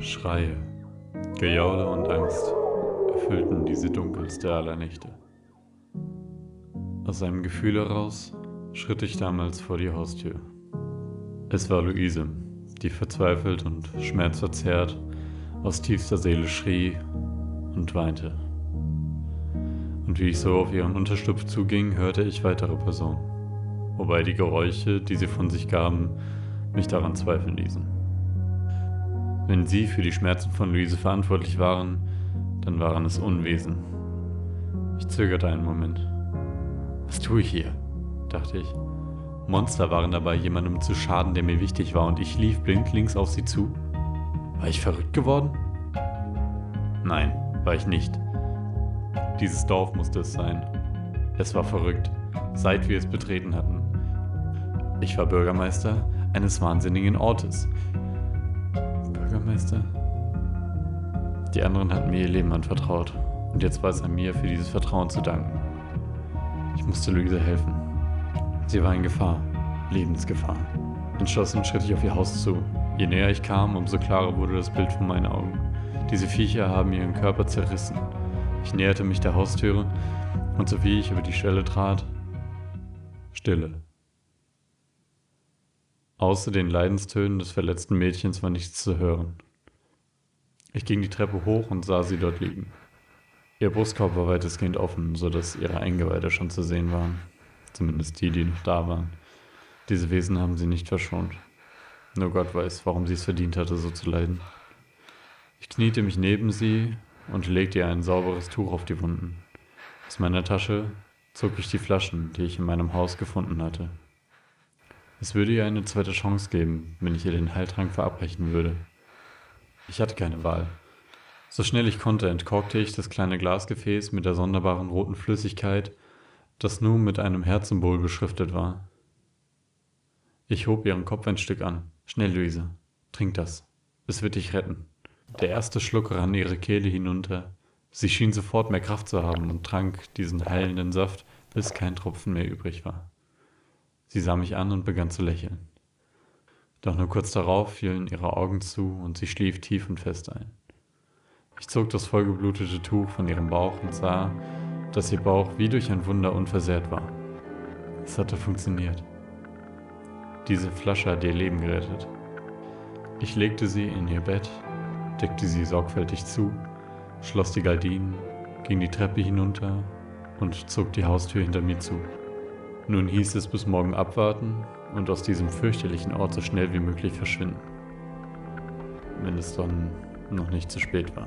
Schreie, Gejaule und Angst erfüllten diese dunkelste aller Nächte. Aus einem Gefühl heraus schritt ich damals vor die Haustür. Es war Luise, die verzweifelt und schmerzverzerrt aus tiefster Seele schrie und weinte. Und wie ich so auf ihren Unterschlupf zuging, hörte ich weitere Personen, wobei die Geräusche, die sie von sich gaben, mich daran zweifeln ließen. Wenn sie für die Schmerzen von Luise verantwortlich waren, dann waren es Unwesen. Ich zögerte einen Moment. Was tue ich hier? dachte ich. Monster waren dabei, jemandem zu schaden, der mir wichtig war, und ich lief blindlings auf sie zu. War ich verrückt geworden? Nein, war ich nicht. Dieses Dorf musste es sein. Es war verrückt, seit wir es betreten hatten. Ich war Bürgermeister eines wahnsinnigen Ortes. Bürgermeister? Die anderen hatten mir ihr Leben anvertraut. Und jetzt war es an mir, für dieses Vertrauen zu danken. Ich musste Luise helfen. Sie war in Gefahr. Lebensgefahr. Entschlossen schritt ich auf ihr Haus zu. Je näher ich kam, umso klarer wurde das Bild vor meinen Augen. Diese Viecher haben ihren Körper zerrissen. Ich näherte mich der Haustüre und sowie ich über die Schwelle trat, Stille. Außer den Leidenstönen des verletzten Mädchens war nichts zu hören. Ich ging die Treppe hoch und sah sie dort liegen. Ihr Brustkorb war weitestgehend offen, so dass ihre Eingeweide schon zu sehen waren. Zumindest die, die noch da waren. Diese Wesen haben sie nicht verschont. Nur Gott weiß, warum sie es verdient hatte, so zu leiden. Ich kniete mich neben sie und legte ihr ein sauberes Tuch auf die Wunden. Aus meiner Tasche zog ich die Flaschen, die ich in meinem Haus gefunden hatte. Es würde ihr eine zweite Chance geben, wenn ich ihr den Heiltrank verabreichen würde. Ich hatte keine Wahl. So schnell ich konnte, entkorkte ich das kleine Glasgefäß mit der sonderbaren roten Flüssigkeit, das nun mit einem Herzensymbol beschriftet war. Ich hob ihren Kopf ein Stück an. Schnell, Luise, trink das. Es wird dich retten. Der erste Schluck rann ihre Kehle hinunter. Sie schien sofort mehr Kraft zu haben und trank diesen heilenden Saft, bis kein Tropfen mehr übrig war. Sie sah mich an und begann zu lächeln. Doch nur kurz darauf fielen ihre Augen zu und sie schlief tief und fest ein. Ich zog das vollgeblutete Tuch von ihrem Bauch und sah, dass ihr Bauch wie durch ein Wunder unversehrt war. Es hatte funktioniert. Diese Flasche hat ihr Leben gerettet. Ich legte sie in ihr Bett, deckte sie sorgfältig zu, schloss die Gardinen, ging die Treppe hinunter und zog die Haustür hinter mir zu. Nun hieß es bis morgen abwarten und aus diesem fürchterlichen Ort so schnell wie möglich verschwinden. Wenn es dann noch nicht zu spät war.